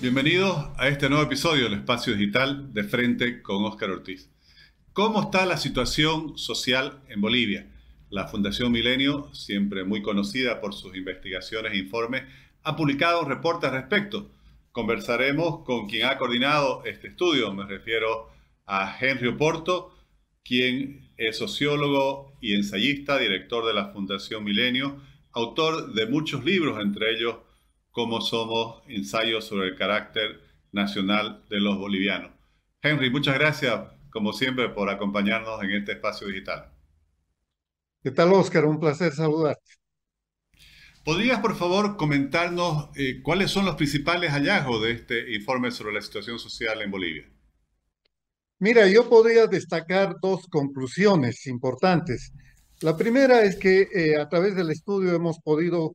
Bienvenidos a este nuevo episodio del Espacio Digital de Frente con Óscar Ortiz. ¿Cómo está la situación social en Bolivia? La Fundación Milenio, siempre muy conocida por sus investigaciones e informes, ha publicado un reporte al respecto. Conversaremos con quien ha coordinado este estudio, me refiero a Henry Oporto, quien es sociólogo y ensayista, director de la Fundación Milenio, autor de muchos libros, entre ellos cómo somos ensayos sobre el carácter nacional de los bolivianos. Henry, muchas gracias, como siempre, por acompañarnos en este espacio digital. ¿Qué tal, Oscar? Un placer saludarte. ¿Podrías, por favor, comentarnos eh, cuáles son los principales hallazgos de este informe sobre la situación social en Bolivia? Mira, yo podría destacar dos conclusiones importantes. La primera es que eh, a través del estudio hemos podido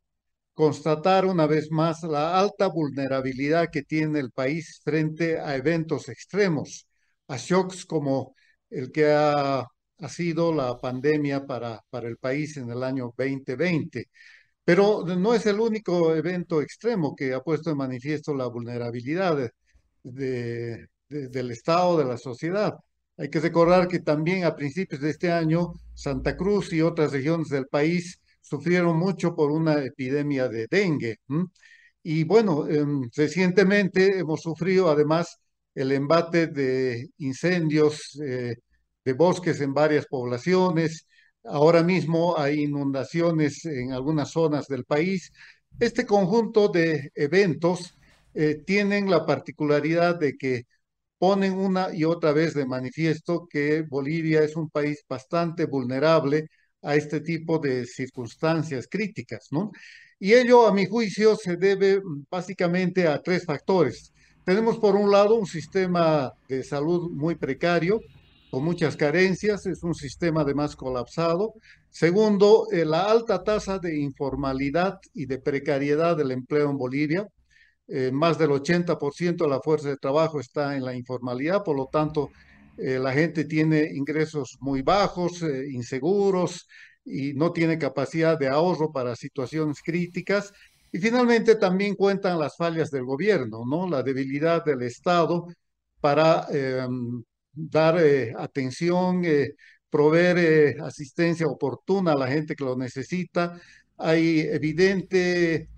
constatar una vez más la alta vulnerabilidad que tiene el país frente a eventos extremos, a shocks como el que ha, sido la pandemia para, para el país en el año 2020. Pero no es el único evento extremo que ha puesto en manifiesto la vulnerabilidad de, del Estado, de la sociedad. Hay que recordar que también a principios de este año Santa Cruz y otras regiones del país sufrieron mucho por una epidemia de dengue. Y bueno, em, recientemente hemos sufrido además el embate de incendios eh, de bosques en varias poblaciones. Ahora mismo hay inundaciones en algunas zonas del país. Este conjunto de eventos eh, tienen la particularidad de que ponen una y otra vez de manifiesto que Bolivia es un país bastante vulnerable a este tipo de circunstancias críticas, ¿no? Y ello, a mi juicio, se debe básicamente a tres factores. Tenemos, por un lado, un sistema de salud muy precario, con muchas carencias, es un sistema además colapsado. Segundo, eh, la alta tasa de informalidad y de precariedad del empleo en Bolivia. Eh, más del 80% de la fuerza de trabajo está en la informalidad, por lo tanto, eh, la gente tiene ingresos muy bajos, eh, inseguros y no tiene capacidad de ahorro para situaciones críticas. Y finalmente también cuentan las fallas del gobierno, ¿no? La debilidad del Estado para em, dar eh, atención, proveer asistencia oportuna a la gente que lo necesita. Hay evidente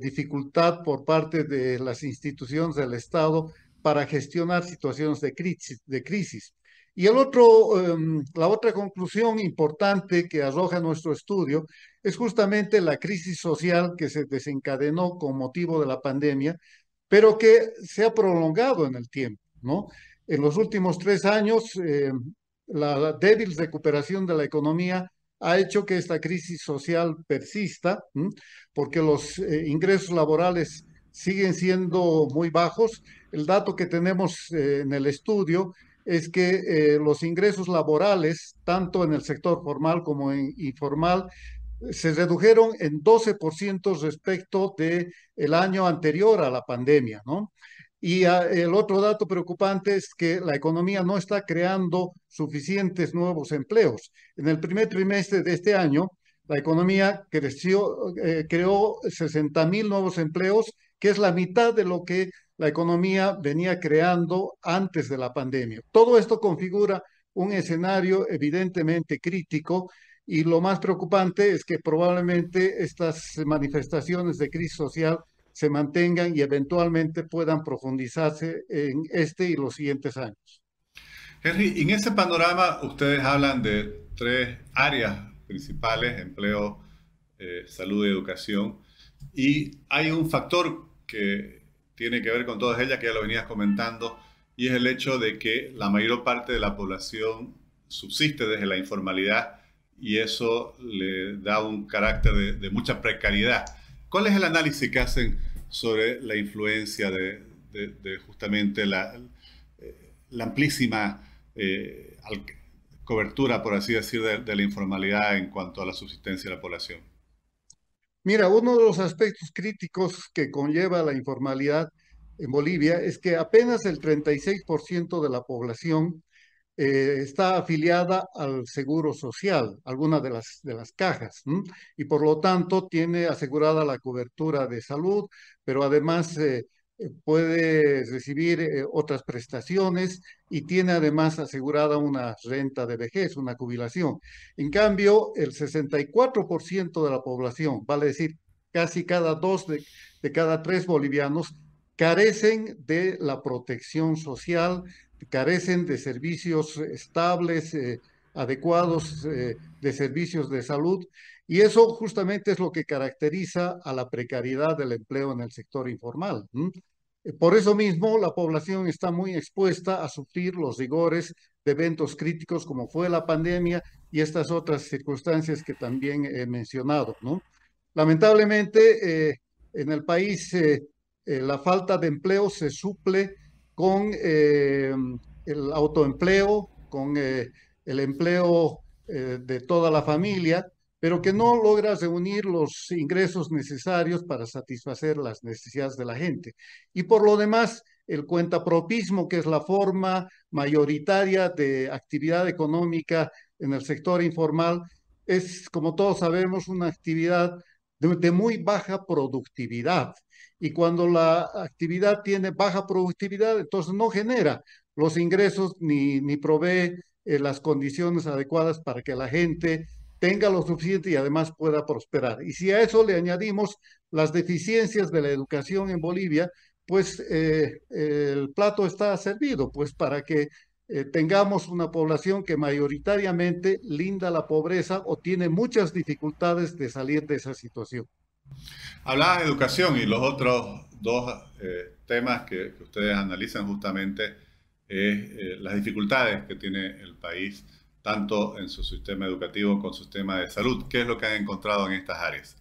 dificultad por parte de las instituciones del Estado para gestionar situaciones de crisis. De crisis. Y el otro, em, la otra conclusión importante que arroja nuestro estudio es justamente la crisis social que se desencadenó con motivo de la pandemia, pero que se ha prolongado en el tiempo, ¿no? En los últimos tres años, em, la débil recuperación de la economía ha hecho que esta crisis social persista, porque los eh, ingresos laborales siguen siendo muy bajos. El dato que tenemos eh, en el estudio es que eh, los ingresos laborales, tanto en el sector formal como en informal, se redujeron en 12% respecto del el año anterior a la pandemia, ¿no? Y ah, el otro dato preocupante es que la economía no está creando suficientes nuevos empleos. En el primer trimestre de este año, la economía creció, eh, creó 60 mil nuevos empleos que es la mitad de lo que la economía venía creando antes de la pandemia. Todo esto configura un escenario evidentemente crítico y lo más preocupante es que probablemente estas manifestaciones de crisis social se mantengan y eventualmente puedan profundizarse en este y los siguientes años. Henry, en ese panorama ustedes hablan de tres áreas principales, empleo, eh, salud y educación. Y hay un factor que tiene que ver con todas ellas, que ya lo venías comentando, y es el hecho de que la mayor parte de la población subsiste desde la informalidad y eso le da un carácter de, mucha precariedad. ¿Cuál es el análisis que hacen sobre la influencia de, justamente la, la amplísima eh, cobertura, por así decir, de la informalidad en cuanto a la subsistencia de la población? Mira, uno de los aspectos críticos que conlleva la informalidad en Bolivia es que apenas el 36% de la población eh, está afiliada al seguro social, alguna de las, de las cajas, y por lo tanto tiene asegurada la cobertura de salud, pero además eh, puede recibir otras prestaciones y tiene además asegurada una renta de vejez, una jubilación. En cambio, el 64% de la población, vale decir, casi cada dos de, de cada tres bolivianos, carecen de la protección social, carecen de servicios estables, eh, adecuados, eh, de servicios de salud. Y eso justamente es lo que caracteriza a la precariedad del empleo en el sector informal. Eh, por eso mismo, la población está muy expuesta a sufrir los rigores de eventos críticos como fue la pandemia y estas otras circunstancias que también he mencionado. ¿no? Lamentablemente, en el país la falta de empleo se suple con eh, el autoempleo, con eh, el empleo eh, de toda la familia, pero que no logra reunir los ingresos necesarios para satisfacer las necesidades de la gente. Y por lo demás, el cuentapropismo, que es la forma mayoritaria de actividad económica en el sector informal, es, como todos sabemos, una actividad de muy baja productividad y cuando la actividad tiene baja productividad, entonces no genera los ingresos ni, ni provee eh, las condiciones adecuadas para que la gente tenga lo suficiente y además pueda prosperar. Y si a eso le añadimos las deficiencias de la educación en Bolivia, pues eh, el plato está servido, pues para que eh, tengamos una población que mayoritariamente linda la pobreza o tiene muchas dificultades de salir de esa situación. Hablaba de educación y los otros dos eh, temas que, ustedes analizan justamente eh, las dificultades que tiene el país, tanto en su sistema educativo como en su sistema de salud. ¿Qué es lo que han encontrado en estas áreas?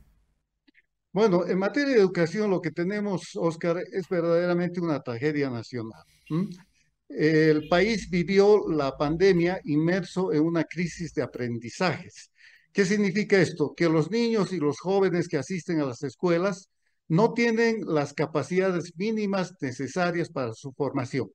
Bueno, en materia de educación lo que tenemos, Oscar, es verdaderamente una tragedia nacional. El país vivió la pandemia inmerso en una crisis de aprendizajes ¿Qué significa esto? Que los niños y los jóvenes que asisten a las escuelas no tienen las capacidades mínimas necesarias para su formación.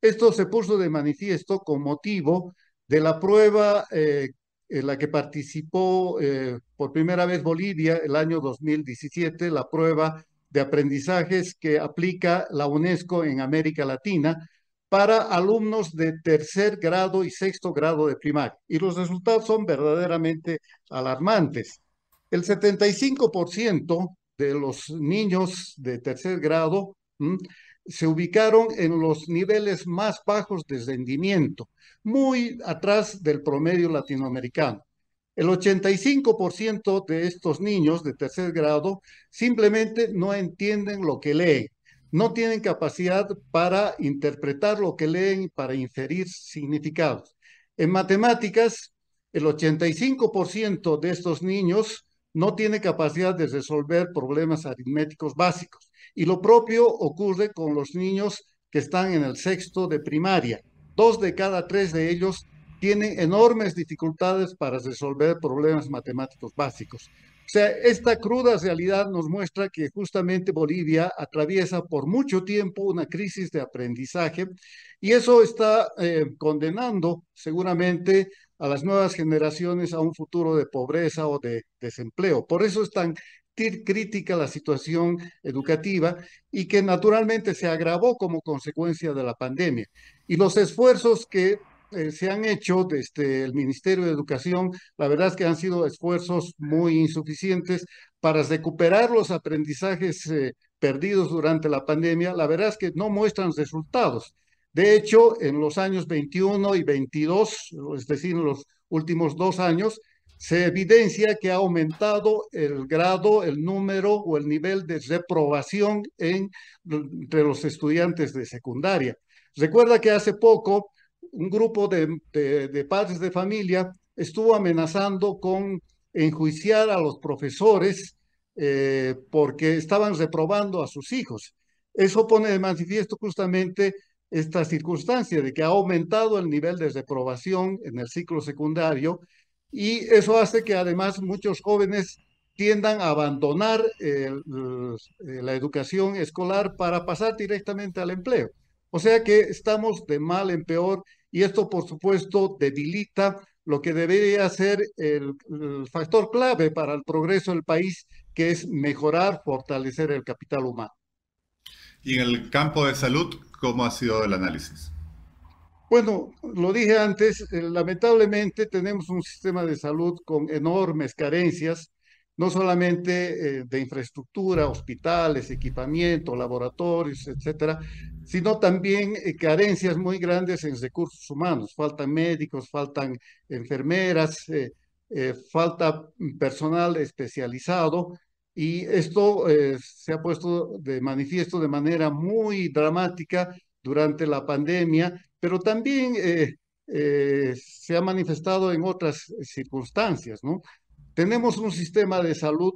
Esto se puso de manifiesto con motivo de la prueba eh, en la que participó eh, por primera vez Bolivia el año 2017, la prueba de aprendizajes que aplica la UNESCO en América Latina, para alumnos de tercer grado y sexto grado de primaria. Y los resultados son verdaderamente alarmantes. El 75% de los niños de tercer grado se ubicaron en los niveles más bajos de rendimiento, muy atrás del promedio latinoamericano. El 85% de estos niños de tercer grado simplemente no entienden lo que leen no tienen capacidad para interpretar lo que leen para inferir significados. En matemáticas, el 85% de estos niños no tiene capacidad de resolver problemas aritméticos básicos. Y lo propio ocurre con los niños que están en el sexto de primaria. Dos de cada tres de ellos tienen enormes dificultades para resolver problemas matemáticos básicos. O sea, esta cruda realidad nos muestra que justamente Bolivia atraviesa por mucho tiempo una crisis de aprendizaje y eso está eh, condenando seguramente a las nuevas generaciones a un futuro de pobreza o de desempleo. Por eso es tan crítica la situación educativa y que naturalmente se agravó como consecuencia de la pandemia. Y los esfuerzos que eh, se han hecho desde el Ministerio de Educación, la verdad es que han sido esfuerzos muy insuficientes para recuperar los aprendizajes eh, perdidos durante la pandemia. La verdad es que no muestran resultados. De hecho, en los años 21 y 22, es decir, en los últimos dos años, se evidencia que ha aumentado el grado, el número o el nivel de reprobación en, entre los estudiantes de secundaria. Recuerda que hace poco un grupo de, padres de familia estuvo amenazando con enjuiciar a los profesores eh, porque estaban reprobando a sus hijos. Eso pone de manifiesto justamente esta circunstancia de que ha aumentado el nivel de reprobación en el ciclo secundario y eso hace que además muchos jóvenes tiendan a abandonar la educación escolar para pasar directamente al empleo. O sea que estamos de mal en peor y esto, por supuesto, debilita lo que debería ser el, factor clave para el progreso del país, que es mejorar, fortalecer el capital humano. Y en el campo de salud, ¿cómo ha sido el análisis? Bueno, lo dije antes, eh, lamentablemente tenemos un sistema de salud con enormes carencias, no solamente eh, de infraestructura, hospitales, equipamiento, laboratorios, etcétera, sino también eh, carencias muy grandes en recursos humanos. Faltan médicos, faltan enfermeras, falta personal especializado y esto eh, se ha puesto de manifiesto de manera muy dramática durante la pandemia, pero también eh, eh, se ha manifestado en otras circunstancias, ¿no? Tenemos un sistema de salud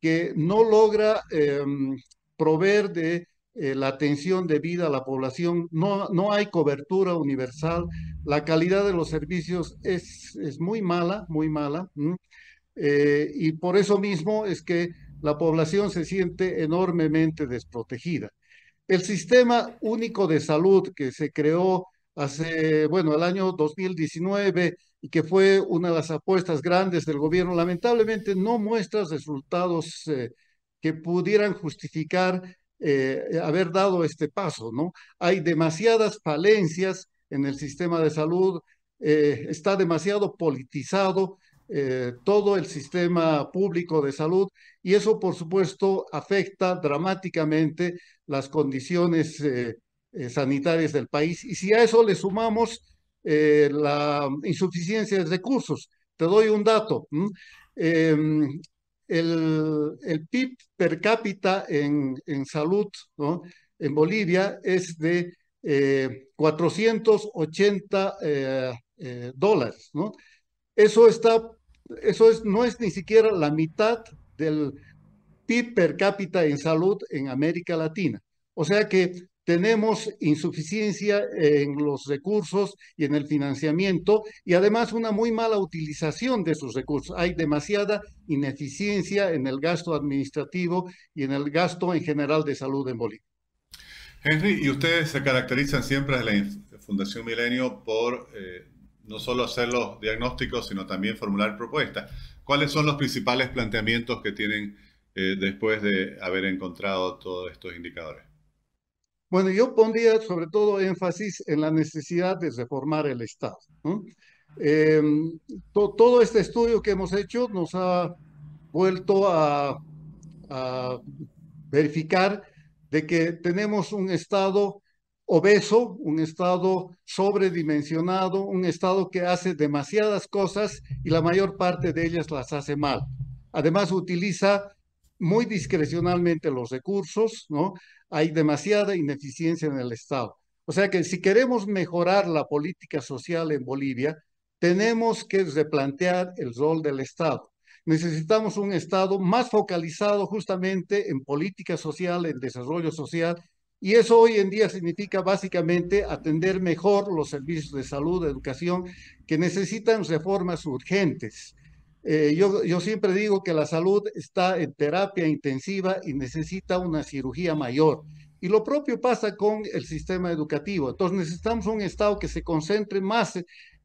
que no logra em, proveer de la atención debida a la población, no, no hay cobertura universal, la calidad de los servicios es, es muy mala, muy mala, y por eso mismo es que la población se siente enormemente desprotegida. El sistema único de salud que se creó hace, bueno, el año 2019 y que fue una de las apuestas grandes del gobierno, lamentablemente no muestra resultados eh, que pudieran justificar eh, haber dado este paso, ¿no? Hay demasiadas falencias en el sistema de salud, eh, está demasiado politizado, eh, todo el sistema público de salud y eso, por supuesto, afecta dramáticamente las condiciones eh, eh, sanitarias del país. Y si a eso le sumamos la insuficiencia de recursos, te doy un dato. Em, el, el, PIB per cápita en, en salud en Bolivia es de 480 dólares, ¿no? Eso está eso es, no es ni siquiera la mitad del PIB per cápita en salud en América Latina. O sea que tenemos insuficiencia en los recursos y en el financiamiento y además una muy mala utilización de esos recursos. Hay demasiada ineficiencia en el gasto administrativo y en el gasto en general de salud en Bolivia. Henry, y ustedes se caracterizan siempre en la Fundación Milenio por eh, no solo hacer los diagnósticos, sino también formular propuestas. ¿Cuáles son los principales planteamientos que tienen eh, después de haber encontrado todos estos indicadores? Bueno, yo pondría sobre todo énfasis en la necesidad de reformar el Estado. Em, todo este estudio que hemos hecho nos ha vuelto a verificar de que tenemos un Estado obeso, un Estado sobredimensionado, un Estado que hace demasiadas cosas y la mayor parte de ellas las hace mal. Además, utiliza muy discrecionalmente los recursos, ¿no? Hay demasiada ineficiencia en el Estado. O sea que si queremos mejorar la política social en Bolivia, tenemos que replantear el rol del Estado. Necesitamos un Estado más focalizado justamente en política social, en desarrollo social y eso hoy en día significa básicamente atender mejor los servicios de salud, de educación, que necesitan reformas urgentes. Eh, yo, yo siempre digo que la salud está en terapia intensiva y necesita una cirugía mayor. Y lo propio pasa con el sistema educativo. Entonces necesitamos un Estado que se concentre más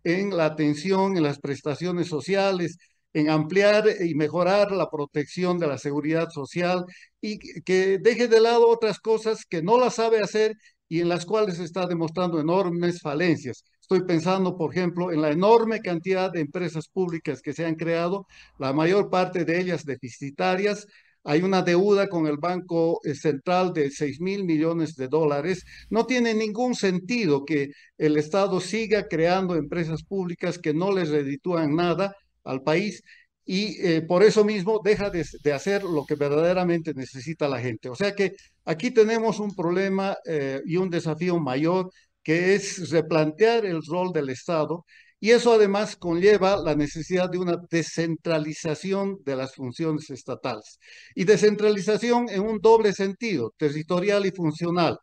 en la atención, en las prestaciones sociales, en ampliar y mejorar la protección de la seguridad social y que deje de lado otras cosas que no la sabe hacer y en las cuales está demostrando enormes falencias. Estoy pensando, por ejemplo, en la enorme cantidad de empresas públicas que se han creado, la mayor parte de ellas deficitarias. Hay una deuda con el Banco Central de 6 mil millones de dólares. No tiene ningún sentido que el Estado siga creando empresas públicas que no les reditúan nada al país y eh, por eso mismo deja de, hacer lo que verdaderamente necesita la gente. O sea que aquí tenemos un problema eh, y un desafío mayor que es replantear el rol del Estado y eso además conlleva la necesidad de una descentralización de las funciones estatales. Y descentralización en un doble sentido, territorial y funcional.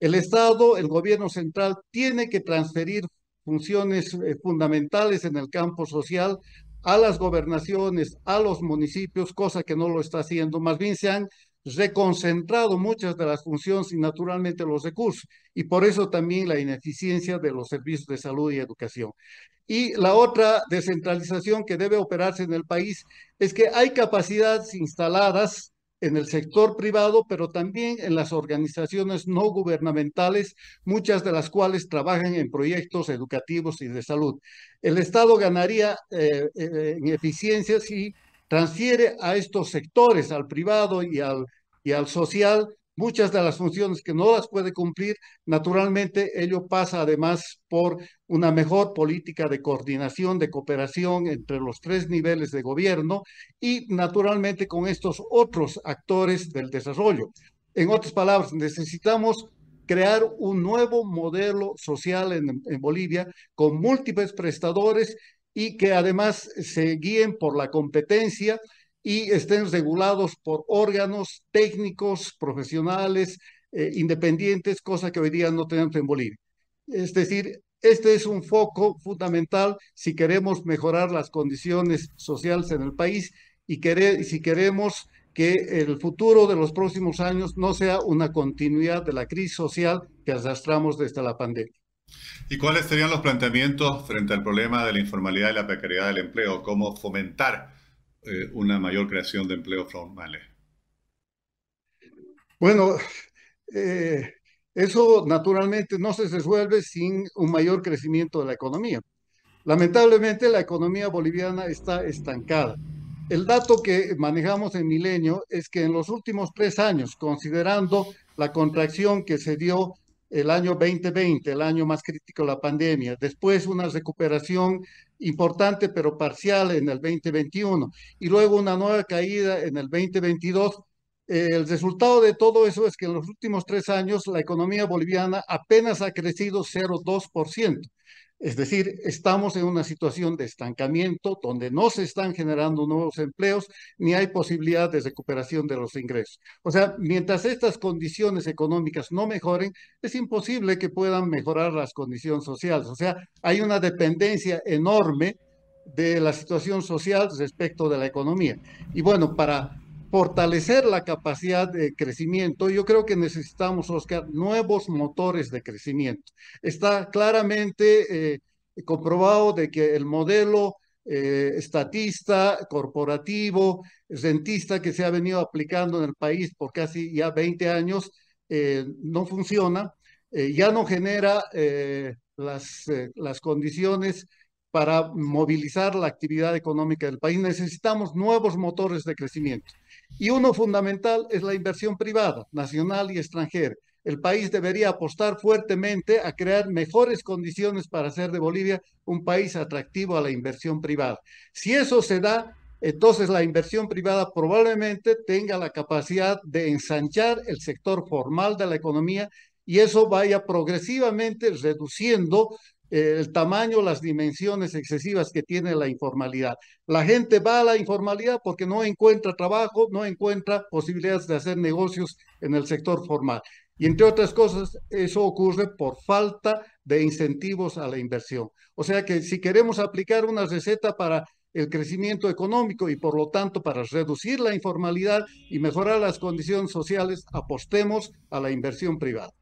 El Estado, el gobierno central, tiene que transferir funciones eh, fundamentales en el campo social a las gobernaciones, a los municipios, cosa que no lo está haciendo. Más bien se han reconcentrado muchas de las funciones y naturalmente los recursos, y por eso también la ineficiencia de los servicios de salud y educación. Y la otra descentralización que debe operarse en el país es que hay capacidades instaladas en el sector privado, pero también en las organizaciones no gubernamentales, muchas de las cuales trabajan en proyectos educativos y de salud. El Estado ganaría eh, eh, en eficiencia si transfiere a estos sectores, al privado y al, y al social, muchas de las funciones que no las puede cumplir, naturalmente ello pasa además por una mejor política de coordinación, de cooperación entre los tres niveles de gobierno y naturalmente con estos otros actores del desarrollo. En otras palabras, necesitamos crear un nuevo modelo social en, Bolivia con múltiples prestadores y que además se guíen por la competencia y estén regulados por órganos técnicos, profesionales, eh, independientes, cosa que hoy día no tenemos en Bolivia. Es decir, este es un foco fundamental si queremos mejorar las condiciones sociales en el país y si queremos que el futuro de los próximos años no sea una continuidad de la crisis social que arrastramos desde la pandemia. ¿Y cuáles serían los planteamientos frente al problema de la informalidad y la precariedad del empleo? ¿Cómo fomentar eh, una mayor creación de empleos formales? Bueno, eh, eso naturalmente no se resuelve sin un mayor crecimiento de la economía. Lamentablemente la economía boliviana está estancada. El dato que manejamos en Milenio es que en los últimos tres años, considerando la contracción que se dio el año 2020, el año más crítico de la pandemia, después una recuperación importante pero parcial en el 2021 y luego una nueva caída en el 2022. el resultado de todo eso es que en los últimos tres años la economía boliviana apenas ha crecido 0,2%. Es decir, estamos en una situación de estancamiento donde no se están generando nuevos empleos ni hay posibilidad de recuperación de los ingresos. O sea, mientras estas condiciones económicas no mejoren, es imposible que puedan mejorar las condiciones sociales. O sea, hay una dependencia enorme de la situación social respecto de la economía. Y bueno, para fortalecer la capacidad de crecimiento, yo creo que necesitamos, Oscar, nuevos motores de crecimiento. Está claramente eh, comprobado de que el modelo eh, estatista, corporativo, rentista que se ha venido aplicando en el país por casi ya 20 años eh, no funciona, ya no genera las, las condiciones para movilizar la actividad económica del país. Necesitamos nuevos motores de crecimiento. Y uno fundamental es la inversión privada, nacional y extranjera. El país debería apostar fuertemente a crear mejores condiciones para hacer de Bolivia un país atractivo a la inversión privada. Si eso se da, entonces la inversión privada probablemente tenga la capacidad de ensanchar el sector formal de la economía y eso vaya progresivamente reduciendo el tamaño, las dimensiones excesivas que tiene la informalidad. La gente va a la informalidad porque no encuentra trabajo, no encuentra posibilidades de hacer negocios en el sector formal. Y entre otras cosas, eso ocurre por falta de incentivos a la inversión. O sea que si queremos aplicar una receta para el crecimiento económico y por lo tanto para reducir la informalidad y mejorar las condiciones sociales, apostemos a la inversión privada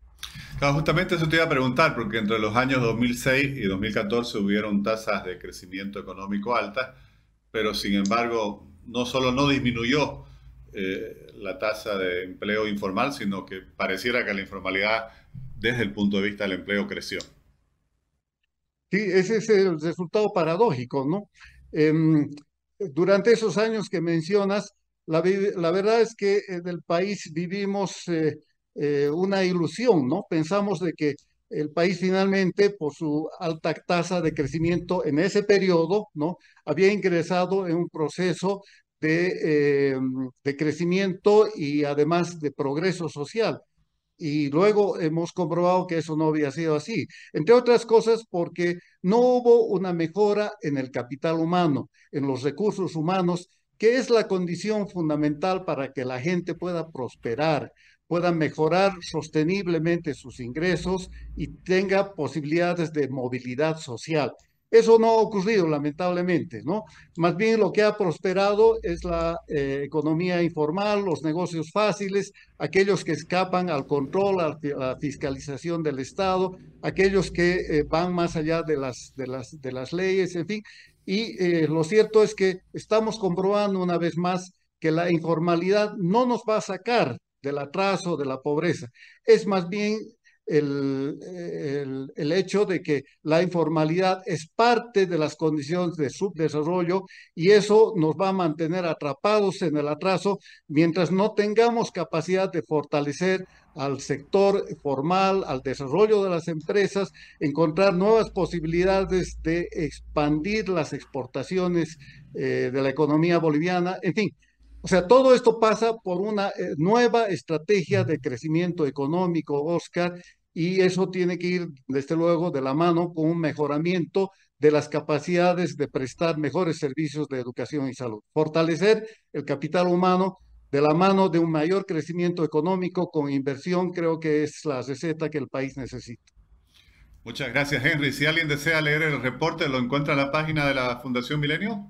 justamente eso te iba a preguntar, porque entre los años 2006 y 2014 hubieron tasas de crecimiento económico altas, pero sin embargo no solo no disminuyó eh, la tasa de empleo informal, sino que pareciera que la informalidad desde el punto de vista del empleo creció. Sí, ese es el resultado paradójico, ¿no? Em, durante esos años que mencionas, la, la verdad es que en el país vivimos... Eh, eh, una ilusión, ¿no? Pensamos de que el país finalmente, por su alta tasa de crecimiento en ese periodo, ¿no? Había ingresado en un proceso de, eh, de crecimiento y además de progreso social. Y luego hemos comprobado que eso no había sido así. Entre otras cosas, porque no hubo una mejora en el capital humano, en los recursos humanos, que es la condición fundamental para que la gente pueda prosperar, puedan mejorar sosteniblemente sus ingresos y tenga posibilidades de movilidad social. Eso no ha ocurrido, lamentablemente, ¿no? Más bien lo que ha prosperado es la eh, economía informal, los negocios fáciles, aquellos que escapan al control, a la fiscalización del Estado, aquellos que eh, van más allá de las, de, las, de las leyes, en fin. Y eh, lo cierto es que estamos comprobando una vez más que la informalidad no nos va a sacar del atraso, de la pobreza. Es más bien el, el, hecho de que la informalidad es parte de las condiciones de subdesarrollo y eso nos va a mantener atrapados en el atraso mientras no tengamos capacidad de fortalecer al sector formal, al desarrollo de las empresas, encontrar nuevas posibilidades de expandir las exportaciones eh, de la economía boliviana, en fin. O sea, todo esto pasa por una eh, nueva estrategia de crecimiento económico, Oscar, y eso tiene que ir, desde luego, de la mano con un mejoramiento de las capacidades de prestar mejores servicios de educación y salud. Fortalecer el capital humano de la mano de un mayor crecimiento económico con inversión, creo que es la receta que el país necesita. Muchas gracias, Henry. Si alguien desea leer el reporte, ¿lo encuentra en la página de la Fundación Milenio?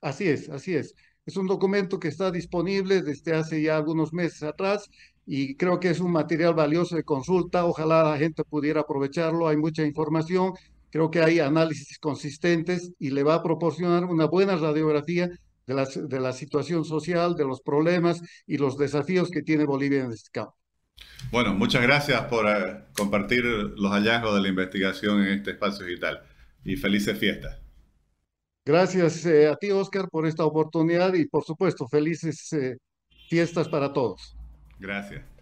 Así es, así es. Es un documento que está disponible desde hace ya algunos meses atrás y creo que es un material valioso de consulta. Ojalá la gente pudiera aprovecharlo. Hay mucha información, creo que hay análisis consistentes y le va a proporcionar una buena radiografía de la, de la situación social, de los problemas y los desafíos que tiene Bolivia en este campo. Bueno, muchas gracias por eh, compartir los hallazgos de la investigación en este espacio digital y felices fiestas. Gracias eh, a ti, Oscar, por esta oportunidad y, por supuesto, felices eh, fiestas para todos. Gracias.